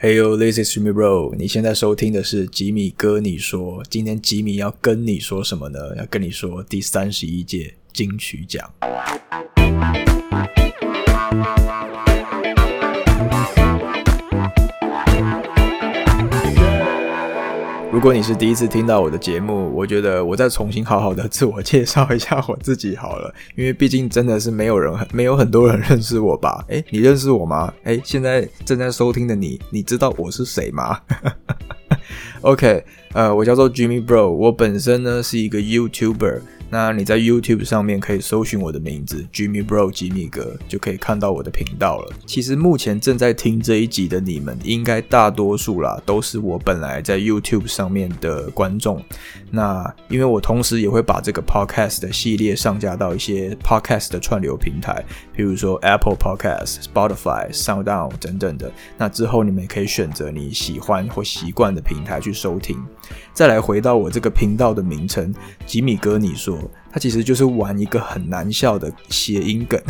Hey yo, this is Jimmy Bro。你现在收听的是吉米哥你说。今天吉米要跟你说什么呢？要跟你说第三十一届金曲奖。如果你是第一次听到我的节目，我觉得我再重新好好的自我介绍一下我自己好了，因为毕竟真的是没有人，没有很多人认识我吧？诶，你认识我吗？诶，现在正在收听的你，你知道我是谁吗？OK，呃，我叫做 Jimmy Bro，我本身呢是一个 YouTuber。那你在 YouTube 上面可以搜寻我的名字 Jimmy Bro 吉米哥，就可以看到我的频道了。其实目前正在听这一集的你们，应该大多数啦都是我本来在 YouTube 上面的观众。那因为我同时也会把这个 Podcast 的系列上架到一些 Podcast 的串流平台，比如说 Apple Podcast、Spotify、SoundOn 等等的。那之后你们也可以选择你喜欢或习惯的平台去收听。再来回到我这个频道的名称，吉米哥，你说。他其实就是玩一个很难笑的谐音梗，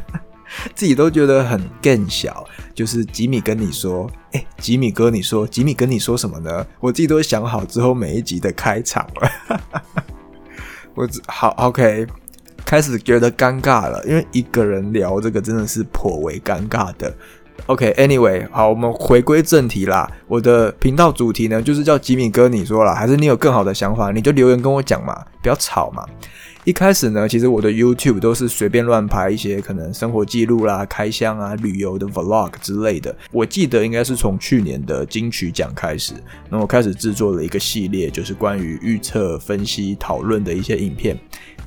自己都觉得很更小。就是吉米跟你说，哎，吉米哥，你说，吉米跟你说什么呢？我自己都想好之后每一集的开场了。我好 OK，开始觉得尴尬了，因为一个人聊这个真的是颇为尴尬的。OK，Anyway，好，我们回归正题啦。我的频道主题呢，就是叫吉米哥，你说啦，还是你有更好的想法，你就留言跟我讲嘛，不要吵嘛。一开始呢，其实我的 YouTube 都是随便乱拍一些可能生活记录啦、开箱啊、旅游的 Vlog 之类的。我记得应该是从去年的金曲奖开始，那我开始制作了一个系列，就是关于预测、分析、讨论的一些影片。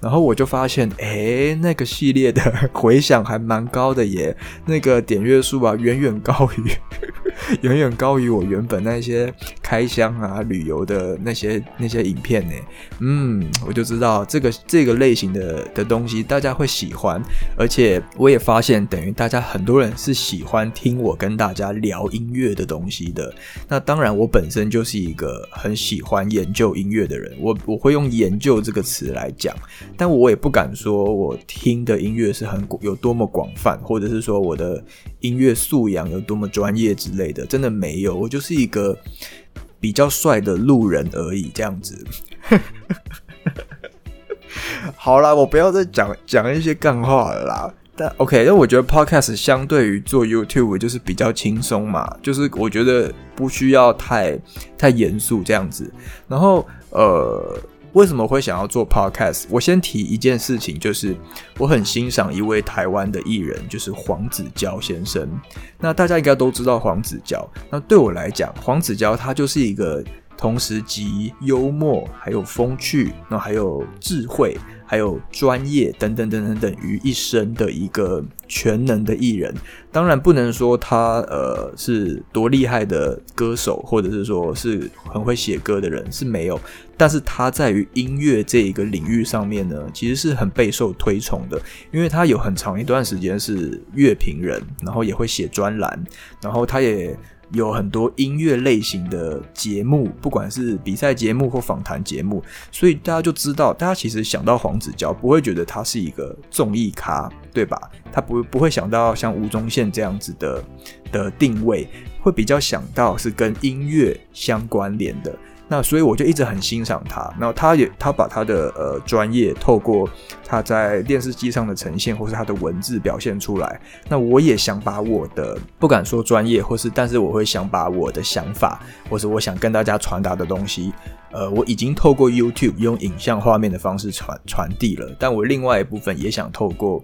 然后我就发现，哎，那个系列的 回响还蛮高的耶，那个点阅数啊，远远高于，远远高于我原本那些开箱啊、旅游的那些那些影片呢。嗯，我就知道这个这个类型的的东西大家会喜欢，而且我也发现，等于大家很多人是喜欢听我跟大家聊音乐的东西的。那当然，我本身就是一个很喜欢研究音乐的人，我我会用研究这个词来讲。但我也不敢说我听的音乐是很有多么广泛，或者是说我的音乐素养有多么专业之类的，真的没有，我就是一个比较帅的路人而已，这样子。好啦，我不要再讲讲一些干话了啦。但 OK，因为我觉得 Podcast 相对于做 YouTube 就是比较轻松嘛，就是我觉得不需要太太严肃这样子。然后呃。为什么会想要做 podcast？我先提一件事情，就是我很欣赏一位台湾的艺人，就是黄子佼先生。那大家应该都知道黄子佼。那对我来讲，黄子佼他就是一个同时集幽默、还有风趣、那还有智慧。还有专业等等等等等于一身的一个全能的艺人，当然不能说他呃是多厉害的歌手，或者是说是很会写歌的人是没有，但是他在于音乐这一个领域上面呢，其实是很备受推崇的，因为他有很长一段时间是乐评人，然后也会写专栏，然后他也。有很多音乐类型的节目，不管是比赛节目或访谈节目，所以大家就知道，大家其实想到黄子佼，不会觉得他是一个综艺咖，对吧？他不不会想到像吴宗宪这样子的的定位，会比较想到是跟音乐相关联的。那所以我就一直很欣赏他，然后他也他把他的呃专业透过他在电视机上的呈现，或是他的文字表现出来。那我也想把我的不敢说专业，或是但是我会想把我的想法，或是我想跟大家传达的东西。呃，我已经透过 YouTube 用影像画面的方式传传递了，但我另外一部分也想透过，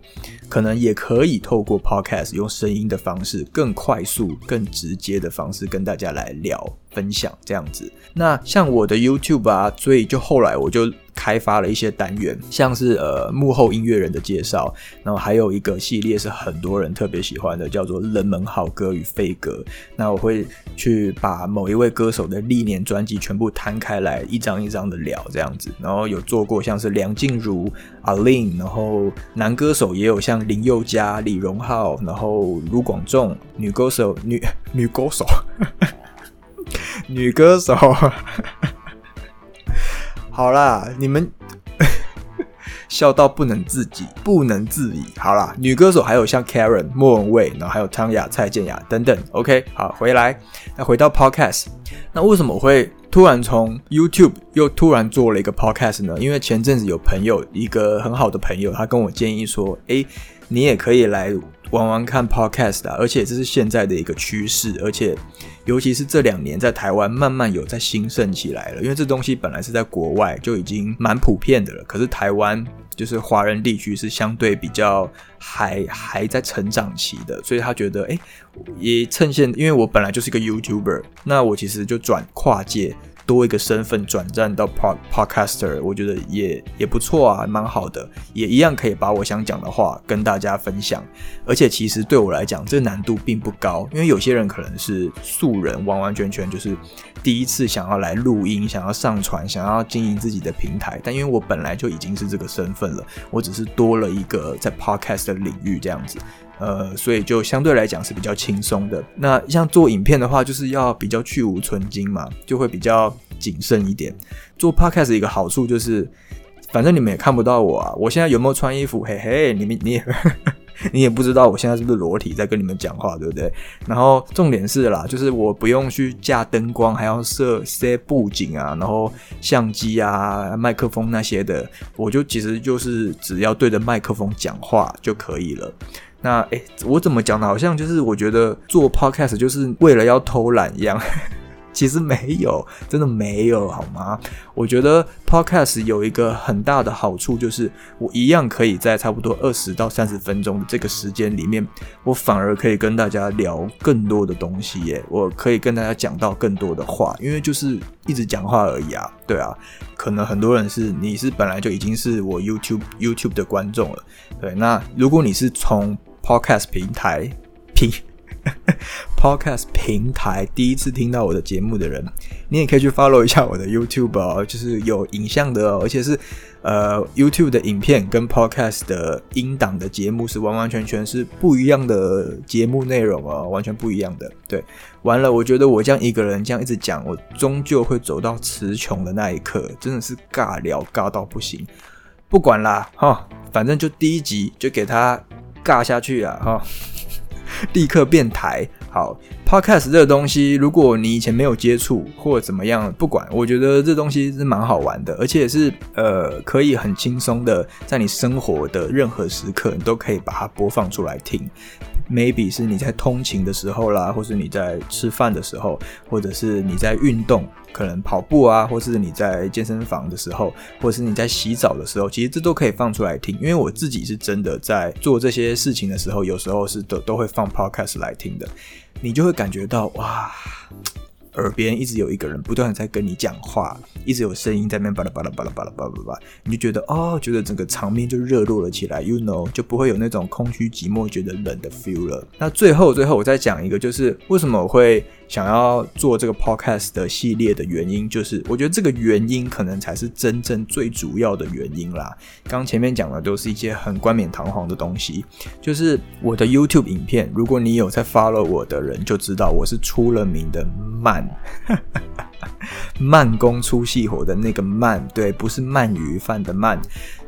可能也可以透过 Podcast 用声音的方式，更快速、更直接的方式跟大家来聊分享这样子。那像我的 YouTube 啊，所以就后来我就。开发了一些单元，像是呃幕后音乐人的介绍，然后还有一个系列是很多人特别喜欢的，叫做《冷门好歌与废歌》。那我会去把某一位歌手的历年专辑全部摊开来，一张一张的聊这样子。然后有做过像是梁静茹、阿令，然后男歌手也有像林宥嘉、李荣浩，然后卢广仲，女歌手女女歌手，女歌手。好啦，你们 笑到不能自己，不能自已。好啦，女歌手还有像 Karen、莫文蔚，然后还有汤雅、蔡健雅等等。OK，好，回来，那回到 Podcast，那为什么我会突然从 YouTube 又突然做了一个 Podcast 呢？因为前阵子有朋友，一个很好的朋友，他跟我建议说，诶，你也可以来玩玩看 Podcast 啊，而且这是现在的一个趋势，而且。尤其是这两年，在台湾慢慢有在兴盛起来了，因为这东西本来是在国外就已经蛮普遍的了，可是台湾就是华人地区是相对比较还还在成长期的，所以他觉得，哎，也趁现，因为我本来就是一个 YouTuber，那我其实就转跨界。多一个身份转战到 pod podcaster，我觉得也也不错啊，蛮好的，也一样可以把我想讲的话跟大家分享。而且其实对我来讲，这难度并不高，因为有些人可能是素人，完完全全就是第一次想要来录音，想要上传，想要经营自己的平台。但因为我本来就已经是这个身份了，我只是多了一个在 podcast 的领域这样子。呃，所以就相对来讲是比较轻松的。那像做影片的话，就是要比较去无存精嘛，就会比较谨慎一点。做 podcast 一个好处就是，反正你们也看不到我啊，我现在有没有穿衣服？嘿嘿，你们你也 你也不知道我现在是不是裸体在跟你们讲话，对不对？然后重点是啦，就是我不用去架灯光，还要设些布景啊，然后相机啊、麦克风那些的，我就其实就是只要对着麦克风讲话就可以了。那哎，我怎么讲呢？好像就是我觉得做 podcast 就是为了要偷懒一样，其实没有，真的没有，好吗？我觉得 podcast 有一个很大的好处，就是我一样可以在差不多二十到三十分钟这个时间里面，我反而可以跟大家聊更多的东西耶。我可以跟大家讲到更多的话，因为就是一直讲话而已啊。对啊，可能很多人是你是本来就已经是我 YouTube YouTube 的观众了。对，那如果你是从 Podcast 平台平 Podcast 平台第一次听到我的节目的人，你也可以去 follow 一下我的 YouTube 哦，就是有影像的哦，而且是呃 YouTube 的影片跟 Podcast 的音档的节目是完完全全是不一样的节目内容哦，完全不一样的。对，完了，我觉得我这样一个人这样一直讲，我终究会走到词穷的那一刻，真的是尬聊尬到不行。不管啦，哈，反正就第一集就给他。尬下去啊！哈，立刻变台。好，Podcast 这个东西，如果你以前没有接触或者怎么样，不管，我觉得这东西是蛮好玩的，而且是呃，可以很轻松的在你生活的任何时刻，你都可以把它播放出来听。Maybe 是你在通勤的时候啦，或是你在吃饭的时候，或者是你在运动，可能跑步啊，或是你在健身房的时候，或者是你在洗澡的时候，其实这都可以放出来听。因为我自己是真的在做这些事情的时候，有时候是都都会放 Podcast 来听的，你就会感觉到哇。耳边一直有一个人不断在跟你讲话，一直有声音在那边巴拉巴拉巴拉巴拉巴拉巴拉，你就觉得哦，觉得整个场面就热络了起来，you know，就不会有那种空虚寂寞、觉得冷的 feel 了。那最后最后我再讲一个，就是为什么我会。想要做这个 podcast 的系列的原因，就是我觉得这个原因可能才是真正最主要的原因啦。刚前面讲的都是一些很冠冕堂皇的东西，就是我的 YouTube 影片，如果你有在 follow 我的人就知道，我是出了名的慢，慢工出细活的那个慢，对，不是鳗鱼饭的慢。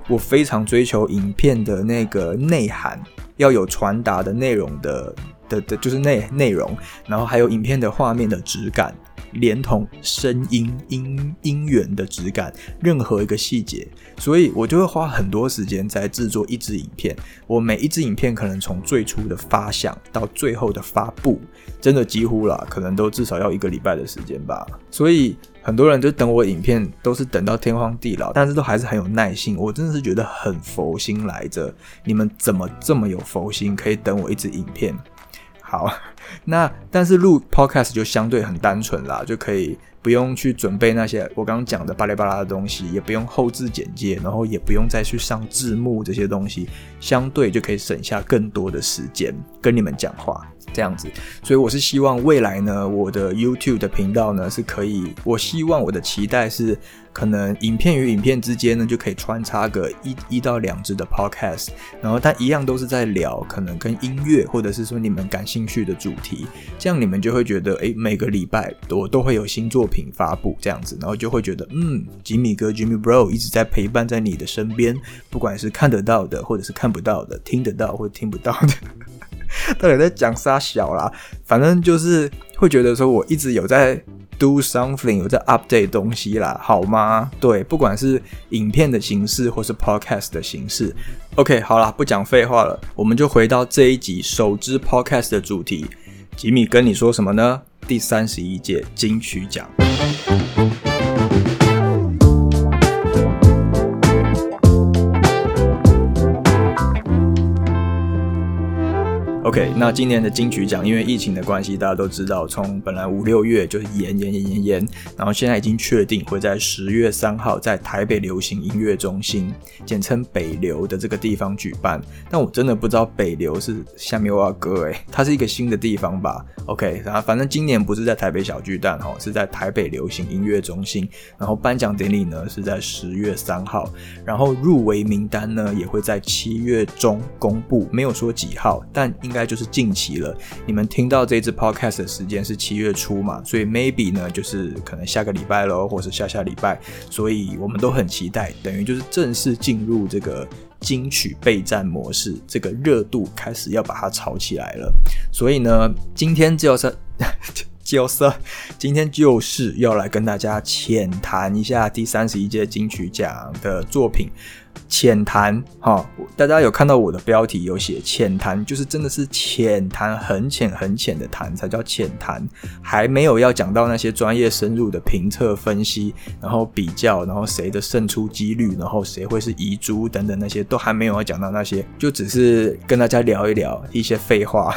我非常追求影片的那个内涵，要有传达的内容的。的的就是内内容，然后还有影片的画面的质感，连同声音音音源的质感，任何一个细节，所以我就会花很多时间在制作一支影片。我每一支影片可能从最初的发想到最后的发布，真的几乎啦，可能都至少要一个礼拜的时间吧。所以很多人就等我影片，都是等到天荒地老，但是都还是很有耐心。我真的是觉得很佛心来着，你们怎么这么有佛心，可以等我一支影片？好，那但是录 podcast 就相对很单纯啦，就可以不用去准备那些我刚刚讲的巴拉巴拉的东西，也不用后置简介，然后也不用再去上字幕这些东西，相对就可以省下更多的时间跟你们讲话。这样子，所以我是希望未来呢，我的 YouTube 的频道呢是可以，我希望我的期待是，可能影片与影片之间呢就可以穿插个一一到两支的 Podcast，然后但一样都是在聊可能跟音乐或者是说你们感兴趣的主题，这样你们就会觉得，诶，每个礼拜我都会有新作品发布这样子，然后就会觉得，嗯，吉米哥 Jimmy Bro 一直在陪伴在你的身边，不管是看得到的，或者是看不到的，听得到或听不到的，到底在讲啥小啦？反正就是会觉得说我一直有在。Do something，有在 update 东西啦，好吗？对，不管是影片的形式或是 podcast 的形式。OK，好啦，不讲废话了，我们就回到这一集首支 podcast 的主题。吉米跟你说什么呢？第三十一届金曲奖。OK，那今年的金曲奖因为疫情的关系，大家都知道，从本来五六月就是延延延延延，然后现在已经确定会在十月三号在台北流行音乐中心，简称北流的这个地方举办。但我真的不知道北流是下面挖哥诶，它是一个新的地方吧？OK，然后反正今年不是在台北小巨蛋哈，是在台北流行音乐中心。然后颁奖典礼呢是在十月三号，然后入围名单呢也会在七月中公布，没有说几号，但应该。应该就是近期了。你们听到这支 podcast 的时间是七月初嘛？所以 maybe 呢，就是可能下个礼拜喽，或是下下礼拜。所以我们都很期待，等于就是正式进入这个金曲备战模式，这个热度开始要把它炒起来了。所以呢，今天就是 就是今天就是要来跟大家浅谈一下第三十一届金曲奖的作品。浅谈哈，大家有看到我的标题有写浅谈，就是真的是浅谈，很浅很浅的谈才叫浅谈，还没有要讲到那些专业深入的评测分析，然后比较，然后谁的胜出几率，然后谁会是遗珠等等那些都还没有要讲到那些，就只是跟大家聊一聊一些废话。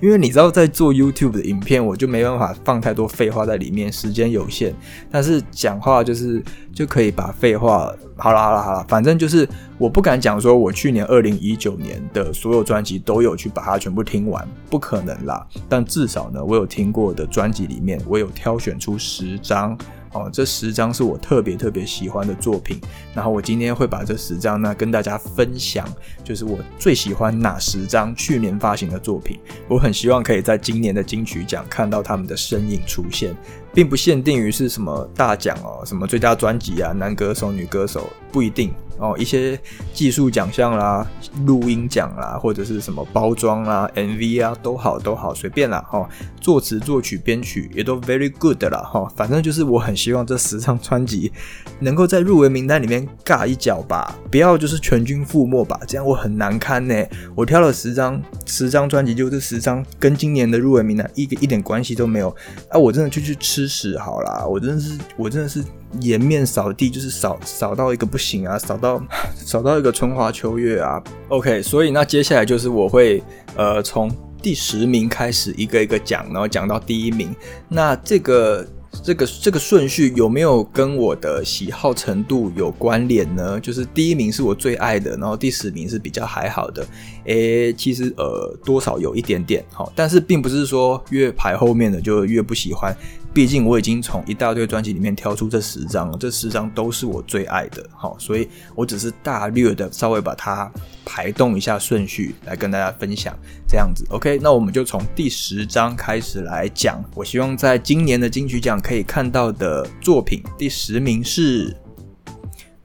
因为你知道，在做 YouTube 的影片，我就没办法放太多废话在里面，时间有限。但是讲话就是就可以把废话，好了好了好了，反正就是我不敢讲说我去年二零一九年的所有专辑都有去把它全部听完，不可能啦。但至少呢，我有听过的专辑里面，我有挑选出十张。哦，这十张是我特别特别喜欢的作品，然后我今天会把这十张呢跟大家分享，就是我最喜欢哪十张去年发行的作品，我很希望可以在今年的金曲奖看到他们的身影出现，并不限定于是什么大奖哦，什么最佳专辑啊、男歌手、女歌手，不一定。哦，一些技术奖项啦、录音奖啦，或者是什么包装啦、MV 啊，都好都好，随便啦哈。作词、作曲、编曲也都 very good 的啦哈。反正就是我很希望这十张专辑能够在入围名单里面尬一脚吧，不要就是全军覆没吧，这样我很难堪呢。我挑了十张，十张专辑就这十张，跟今年的入围名单一个一点关系都没有。啊，我真的就去吃屎好啦，我真的是，我真的是。颜面扫地就是扫扫到一个不行啊，扫到 扫到一个春华秋月啊。OK，所以那接下来就是我会呃从第十名开始一个一个讲，然后讲到第一名。那这个这个这个顺序有没有跟我的喜好程度有关联呢？就是第一名是我最爱的，然后第十名是比较还好的。诶，其实呃多少有一点点好，但是并不是说越排后面的就越不喜欢。毕竟我已经从一大堆专辑里面挑出这十张了，这十张都是我最爱的，好，所以我只是大略的稍微把它排动一下顺序来跟大家分享，这样子，OK，那我们就从第十张开始来讲。我希望在今年的金曲奖可以看到的作品，第十名是，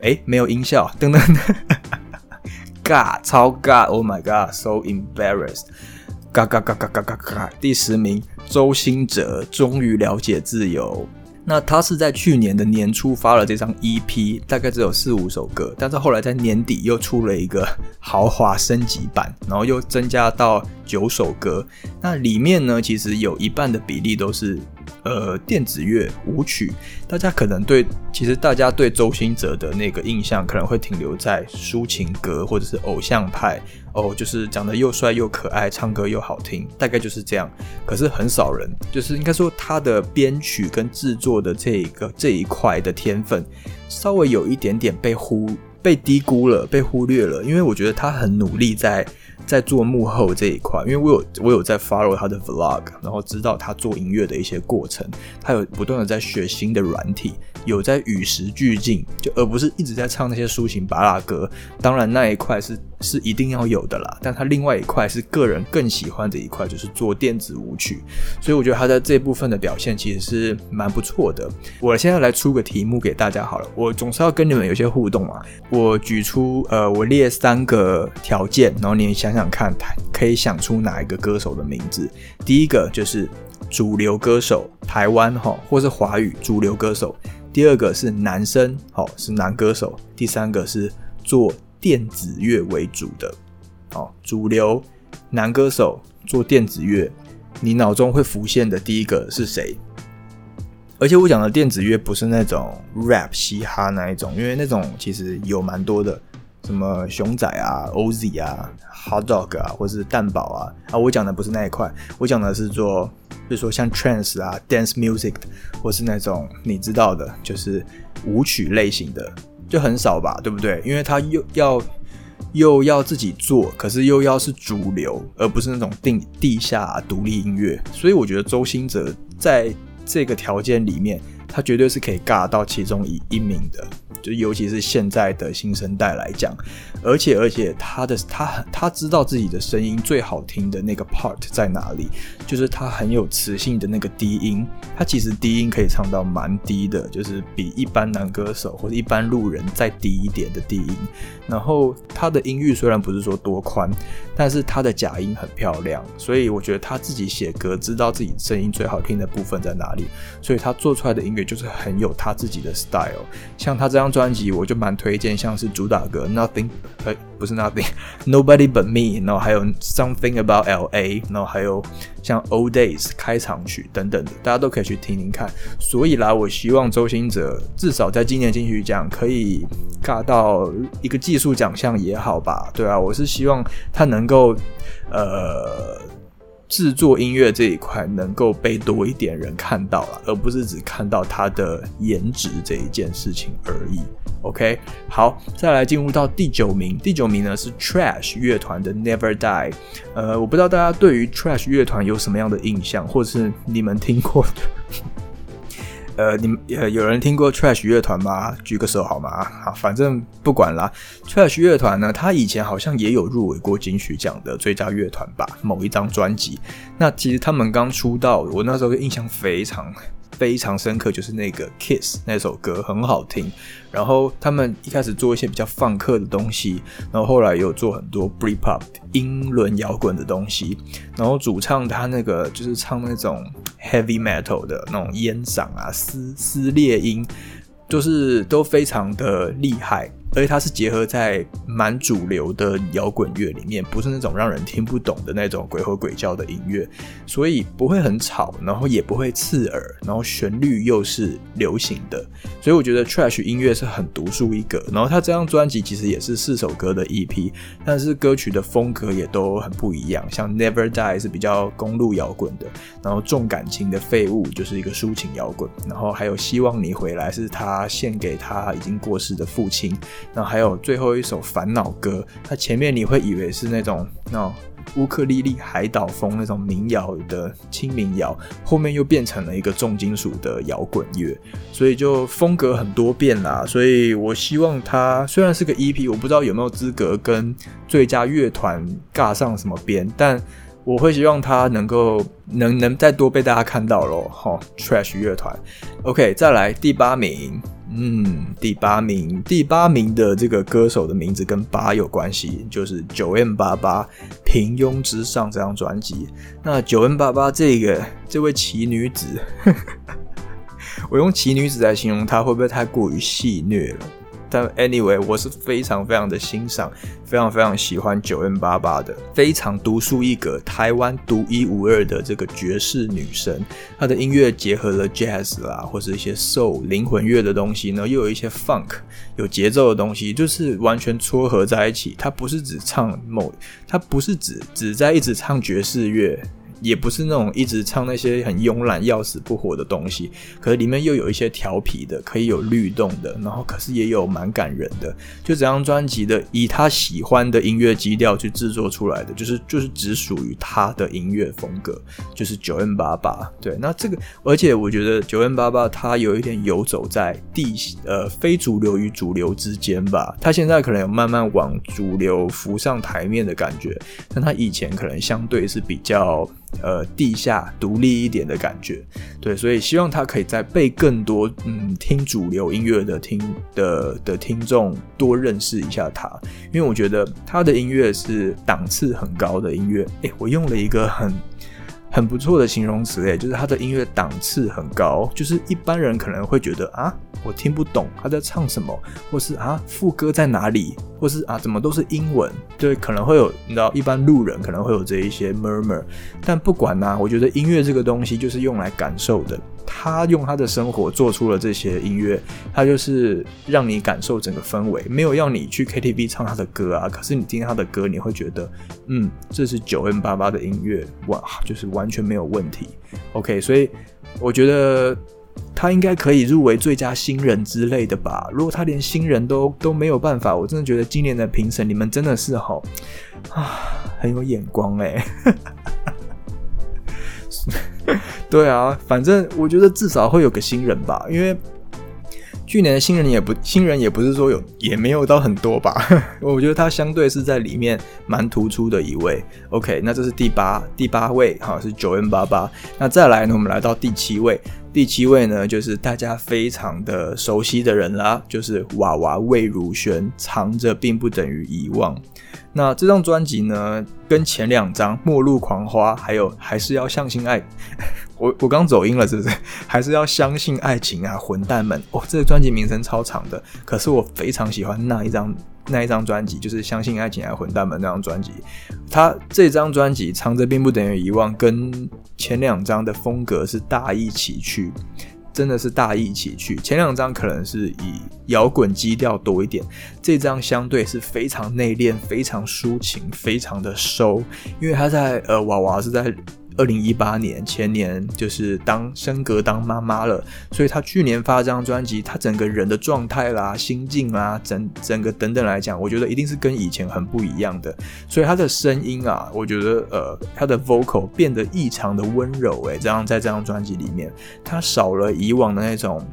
哎，没有音效，噔噔 噔，God，超尬，Oh my God，So embarrassed。嘎嘎嘎嘎嘎嘎嘎！第十名，周兴哲终于了解自由。那他是在去年的年初发了这张 EP，大概只有四五首歌，但是后来在年底又出了一个豪华升级版，然后又增加到九首歌。那里面呢，其实有一半的比例都是。呃，电子乐舞曲，大家可能对，其实大家对周兴哲的那个印象可能会停留在抒情歌或者是偶像派哦，就是长得又帅又可爱，唱歌又好听，大概就是这样。可是很少人，就是应该说他的编曲跟制作的这一个这一块的天分，稍微有一点点被忽被低估了，被忽略了。因为我觉得他很努力在在做幕后这一块，因为我有我有在 follow 他的 vlog，然后知道他做音乐的一些过程，他有不断的在学新的软体，有在与时俱进，就而不是一直在唱那些抒情巴拉歌。当然那一块是是一定要有的啦，但他另外一块是个人更喜欢的一块，就是做电子舞曲。所以我觉得他在这部分的表现其实是蛮不错的。我现在来出个题目给大家好了，我总是要跟你们有些互动嘛。我举出呃，我列三个条件，然后你想想看，可以想出哪一个歌手的名字？第一个就是主流歌手，台湾哈，或是华语主流歌手。第二个是男生，好是男歌手。第三个是做电子乐为主的，哦主流男歌手做电子乐。你脑中会浮现的第一个是谁？而且我讲的电子乐不是那种 rap 嘻哈那一种，因为那种其实有蛮多的，什么熊仔啊、OZ 啊、Hot Dog 啊，或是蛋堡啊啊，我讲的不是那一块，我讲的是做，比如说像 trance 啊、dance music，或是那种你知道的，就是舞曲类型的，就很少吧，对不对？因为他又要。又要自己做，可是又要是主流，而不是那种定地下独立音乐，所以我觉得周兴哲在这个条件里面，他绝对是可以尬到其中一一名的。就尤其是现在的新生代来讲，而且而且他的他他知道自己的声音最好听的那个 part 在哪里，就是他很有磁性的那个低音，他其实低音可以唱到蛮低的，就是比一般男歌手或者一般路人再低一点的低音。然后他的音域虽然不是说多宽，但是他的假音很漂亮，所以我觉得他自己写歌知道自己声音最好听的部分在哪里，所以他做出来的音乐就是很有他自己的 style。像他这样专辑我就蛮推荐，像是主打歌 Nothing，呃，不是 Nothing，Nobody But Me，然后还有 Something About L.A.，然后还有像 Old Days 开场曲等等的，大家都可以去听听看。所以啦，我希望周星哲至少在今年金曲奖可以尬到一个技术奖项也好吧？对啊，我是希望他能够呃。制作音乐这一块能够被多一点人看到了，而不是只看到他的颜值这一件事情而已。OK，好，再来进入到第九名。第九名呢是 Trash 乐团的 Never Die。呃，我不知道大家对于 Trash 乐团有什么样的印象，或是你们听过的。呃，你们呃有人听过 Trash 乐团吗？举个手好吗？好，反正不管啦。Trash 乐团呢，他以前好像也有入围过金曲奖的最佳乐团吧，某一张专辑。那其实他们刚出道，我那时候印象非常。非常深刻，就是那个《Kiss》那首歌很好听。然后他们一开始做一些比较放克的东西，然后后来有做很多 Britpop 英伦摇滚的东西。然后主唱他那个就是唱那种 Heavy Metal 的那种烟嗓啊、撕撕裂音，就是都非常的厉害。而且它是结合在蛮主流的摇滚乐里面，不是那种让人听不懂的那种鬼吼鬼叫的音乐，所以不会很吵，然后也不会刺耳，然后旋律又是流行的，所以我觉得 Trash 音乐是很独树一格。然后他这张专辑其实也是四首歌的 EP，但是歌曲的风格也都很不一样，像 Never Die 是比较公路摇滚的，然后重感情的废物就是一个抒情摇滚，然后还有希望你回来是他献给他已经过世的父亲。那还有最后一首烦恼歌，它前面你会以为是那种那乌克丽丽海岛风那种民谣的轻民谣，后面又变成了一个重金属的摇滚乐，所以就风格很多变啦。所以我希望它虽然是个 EP，我不知道有没有资格跟最佳乐团尬上什么边，但我会希望它能够能能再多被大家看到咯。哈，Trash 乐团，OK，再来第八名。嗯，第八名，第八名的这个歌手的名字跟八有关系，就是九 n 八八平庸之上这张专辑。那九 n 八八这个这位奇女子，我用奇女子来形容她，会不会太过于戏谑了？但 anyway，我是非常非常的欣赏，非常非常喜欢九 N 八八的，非常独树一格，台湾独一无二的这个爵士女神。她的音乐结合了 jazz 啦，或是一些 soul 灵魂乐的东西呢，又有一些 funk 有节奏的东西，就是完全撮合在一起。她不是只唱某，她不是只只在一直唱爵士乐。也不是那种一直唱那些很慵懒要死不活的东西，可是里面又有一些调皮的，可以有律动的，然后可是也有蛮感人的。就这张专辑的以他喜欢的音乐基调去制作出来的，就是就是只属于他的音乐风格，就是九 N 八八。对，那这个而且我觉得九 N 八八他有一点游走在地呃非主流与主流之间吧，他现在可能有慢慢往主流浮上台面的感觉，但他以前可能相对是比较。呃，地下独立一点的感觉，对，所以希望他可以在被更多嗯听主流音乐的听的的听众多认识一下他，因为我觉得他的音乐是档次很高的音乐。诶，我用了一个很。很不错的形容词诶，就是他的音乐档次很高，就是一般人可能会觉得啊，我听不懂他在唱什么，或是啊副歌在哪里，或是啊怎么都是英文，对，可能会有你知道，一般路人可能会有这一些 murmur，但不管呐，我觉得音乐这个东西就是用来感受的。他用他的生活做出了这些音乐，他就是让你感受整个氛围，没有要你去 KTV 唱他的歌啊。可是你听他的歌，你会觉得，嗯，这是九 N 八八的音乐，哇，就是完全没有问题。OK，所以我觉得他应该可以入围最佳新人之类的吧。如果他连新人都都没有办法，我真的觉得今年的评审你们真的是好啊，很有眼光哎。对啊，反正我觉得至少会有个新人吧，因为去年的新人也不新人也不是说有也没有到很多吧，我觉得他相对是在里面蛮突出的一位。OK，那这是第八第八位哈，是九 N 八八。那再来呢，我们来到第七位，第七位呢就是大家非常的熟悉的人啦，就是娃娃魏如萱，藏着并不等于遗忘。那这张专辑呢，跟前两张《末路狂花》还有还是要相信爱，我我刚走音了是不是？还是要相信爱情啊，混蛋们！哦，这个专辑名称超长的，可是我非常喜欢那一张那一张专辑，就是《相信爱情啊，混蛋们》那张专辑。他这张专辑《藏着并不等于遗忘》，跟前两张的风格是大一起去。真的是大一起去，前两张可能是以摇滚基调多一点，这张相对是非常内敛、非常抒情、非常的收，因为他在呃娃娃是在。二零一八年前年就是当升格当妈妈了，所以她去年发这张专辑，她整个人的状态啦、心境啦、整整个等等来讲，我觉得一定是跟以前很不一样的。所以她的声音啊，我觉得呃，她的 vocal 变得异常的温柔，诶，这样在这张专辑里面，她少了以往的那种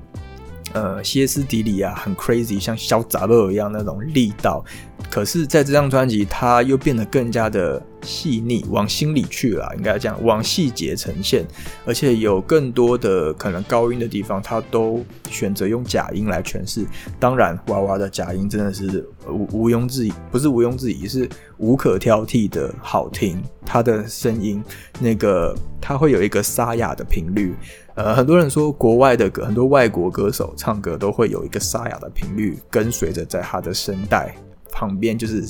呃歇斯底里啊，很 crazy 像小杂乐一样那种力道。可是，在这张专辑，他又变得更加的细腻，往心里去了，应该这样，往细节呈现，而且有更多的可能高音的地方，他都选择用假音来诠释。当然，娃娃的假音真的是毋毋庸置疑，不是毋庸置疑，是无可挑剔的好听。他的声音，那个他会有一个沙哑的频率。呃，很多人说国外的歌，很多外国歌手唱歌都会有一个沙哑的频率跟随着在他的声带。旁边就是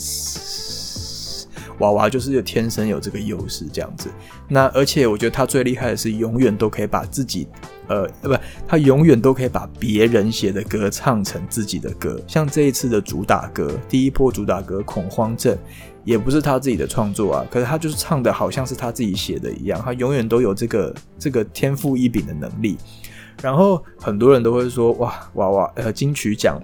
娃娃，就是有天生有这个优势这样子。那而且我觉得他最厉害的是，永远都可以把自己，呃，不，他永远都可以把别人写的歌唱成自己的歌。像这一次的主打歌，第一波主打歌《恐慌症》，也不是他自己的创作啊，可是他就是唱的好像是他自己写的一样。他永远都有这个这个天赋异禀的能力。然后很多人都会说，哇，娃娃，呃，金曲奖。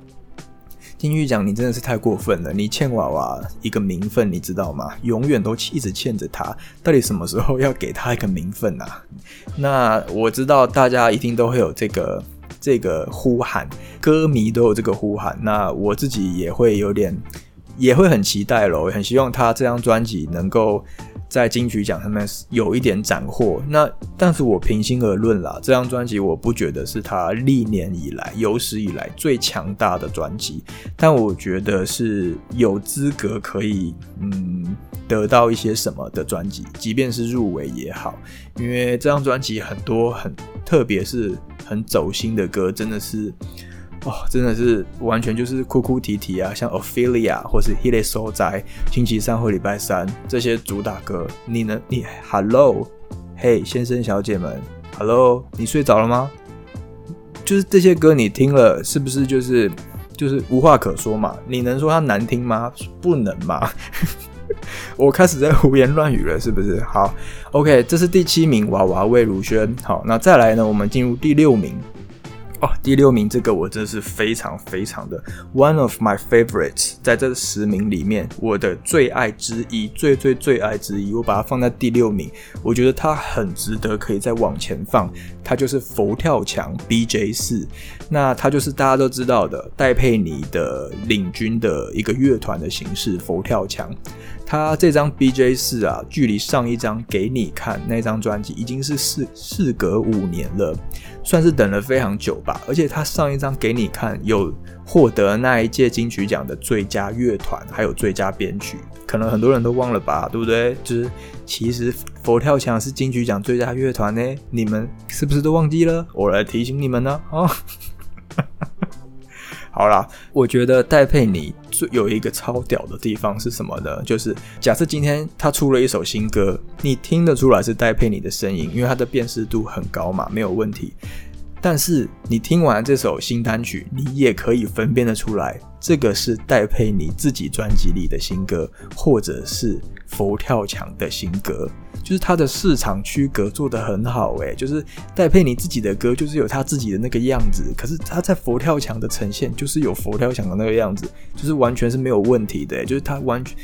金玉奖，你真的是太过分了！你欠娃娃一个名分，你知道吗？永远都一直欠着他，到底什么时候要给他一个名分啊？那我知道大家一定都会有这个这个呼喊，歌迷都有这个呼喊。那我自己也会有点，也会很期待咯，很希望他这张专辑能够。在金曲奖上面有一点斩获，那但是我平心而论啦，这张专辑我不觉得是他历年以来有史以来最强大的专辑，但我觉得是有资格可以嗯得到一些什么的专辑，即便是入围也好，因为这张专辑很多很特别是很走心的歌，真的是。哦，真的是完全就是哭哭啼啼啊，像 Ophelia 或是 He is so 在星期三或礼拜三这些主打歌，你能你 Hello，嘿，先生小姐们，Hello，你睡着了吗？就是这些歌你听了是不是就是就是无话可说嘛？你能说它难听吗？不能嘛。我开始在胡言乱语了，是不是？好，OK，这是第七名，娃娃魏如萱。好，那再来呢？我们进入第六名。哦，第六名这个我真的是非常非常的 one of my favorites，在这十名里面，我的最爱之一，最最最爱之一，我把它放在第六名。我觉得它很值得可以再往前放。它就是佛跳墙 BJ 四，那它就是大家都知道的戴佩妮的领军的一个乐团的形式，佛跳墙。他这张 BJ 四啊，距离上一张给你看那张专辑已经是事事隔五年了，算是等了非常久吧。而且他上一张给你看有获得那一届金曲奖的最佳乐团，还有最佳编曲，可能很多人都忘了吧，对不对？就是其实佛跳墙是金曲奖最佳乐团呢，你们是不是都忘记了？我来提醒你们呢，啊。好啦，我觉得戴佩妮最有一个超屌的地方是什么呢？就是假设今天他出了一首新歌，你听得出来是戴佩妮的声音，因为它的辨识度很高嘛，没有问题。但是你听完这首新单曲，你也可以分辨得出来，这个是戴佩妮自己专辑里的新歌，或者是佛跳墙的新歌。就是他的市场区隔做得很好诶，就是戴佩妮自己的歌就是有他自己的那个样子，可是他在佛跳墙的呈现就是有佛跳墙的那个样子，就是完全是没有问题的，就是他完全。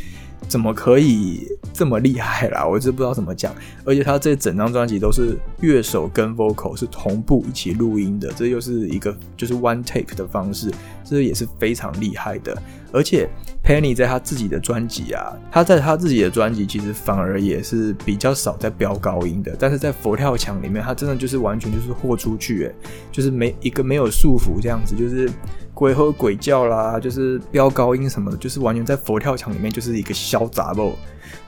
怎么可以这么厉害啦？我真不知道怎么讲。而且他这整张专辑都是乐手跟 vocal 是同步一起录音的，这又是一个就是 one take 的方式，这也是非常厉害的。而且 Penny 在他自己的专辑啊，他在他自己的专辑其实反而也是比较少在飙高音的，但是在佛跳墙里面，他真的就是完全就是豁出去，诶，就是没一个没有束缚这样子，就是。鬼吼鬼叫啦，就是飙高音什么的，就是完全在佛跳墙里面就是一个潇洒不？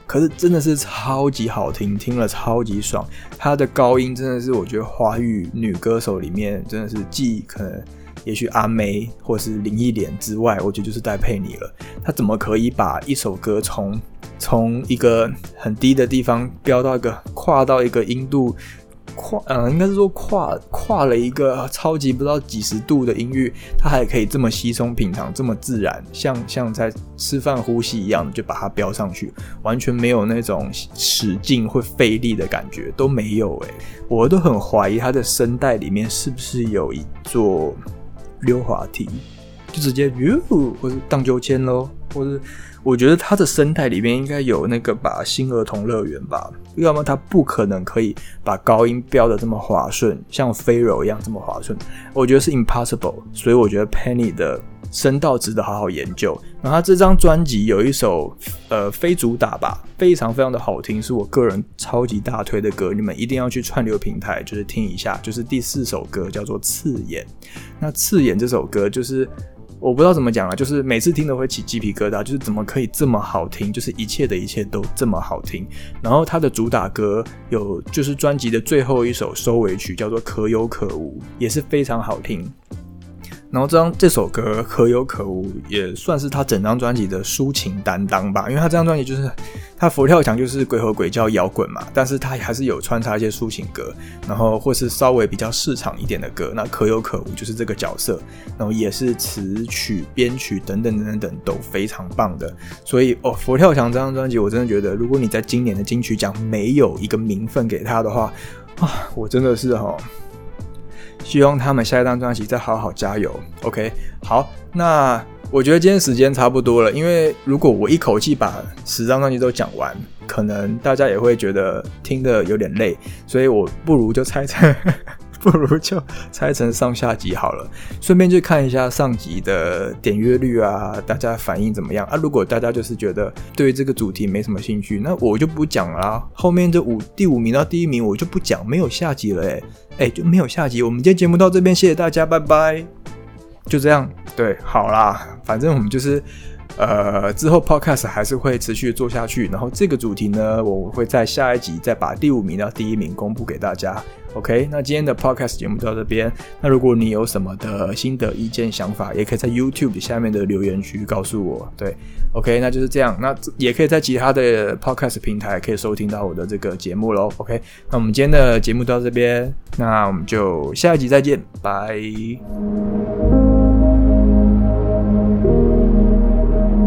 可是真的是超级好听，听了超级爽。他的高音真的是我觉得华语女歌手里面真的是既可能也许阿妹或是林忆莲之外，我觉得就是戴佩妮了。她怎么可以把一首歌从从一个很低的地方飙到一个跨到一个音度？跨，嗯，应该是说跨跨了一个超级不知道几十度的音域，它还可以这么稀松平常，这么自然，像像在吃饭呼吸一样，就把它飙上去，完全没有那种使劲会费力的感觉，都没有诶，我都很怀疑他的声带里面是不是有一座溜滑梯，就直接哟，或者荡秋千喽，或者。我觉得他的生态里面应该有那个吧，新儿童乐园吧，要么他不可能可以把高音飙的这么滑顺，像飞柔一样这么滑顺。我觉得是 impossible，所以我觉得 Penny 的声道值得好好研究。然后他这张专辑有一首呃非主打吧，非常非常的好听，是我个人超级大推的歌，你们一定要去串流平台就是听一下，就是第四首歌叫做《刺眼》。那《刺眼》这首歌就是。我不知道怎么讲了，就是每次听都会起鸡皮疙瘩，就是怎么可以这么好听，就是一切的一切都这么好听。然后他的主打歌有，就是专辑的最后一首收尾曲叫做《可有可无》，也是非常好听。然后这张这首歌可有可无，也算是他整张专辑的抒情担当吧。因为他这张专辑就是他佛跳墙就是鬼和鬼叫摇滚嘛，但是他还是有穿插一些抒情歌，然后或是稍微比较市场一点的歌。那可有可无就是这个角色，然后也是词曲编曲等等等等等都非常棒的。所以哦，佛跳墙这张专辑我真的觉得，如果你在今年的金曲奖没有一个名分给他的话啊，我真的是哈。希望他们下一张专辑再好好加油。OK，好，那我觉得今天时间差不多了，因为如果我一口气把十张专辑都讲完，可能大家也会觉得听的有点累，所以我不如就猜猜。不如就拆成上下集好了，顺便去看一下上集的点阅率啊，大家反应怎么样啊？如果大家就是觉得对这个主题没什么兴趣，那我就不讲了。后面这五第五名到第一名我就不讲，没有下集了哎哎就没有下集。我们今天节目到这边，谢谢大家，拜拜。就这样，对，好啦，反正我们就是呃之后 podcast 还是会持续做下去，然后这个主题呢，我会在下一集再把第五名到第一名公布给大家。OK，那今天的 Podcast 节目到这边。那如果你有什么的心得、意见、想法，也可以在 YouTube 下面的留言区告诉我。对，OK，那就是这样。那也可以在其他的 Podcast 平台可以收听到我的这个节目喽。OK，那我们今天的节目到这边，那我们就下一集再见，拜。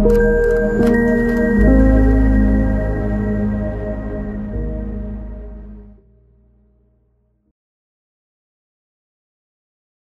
thank you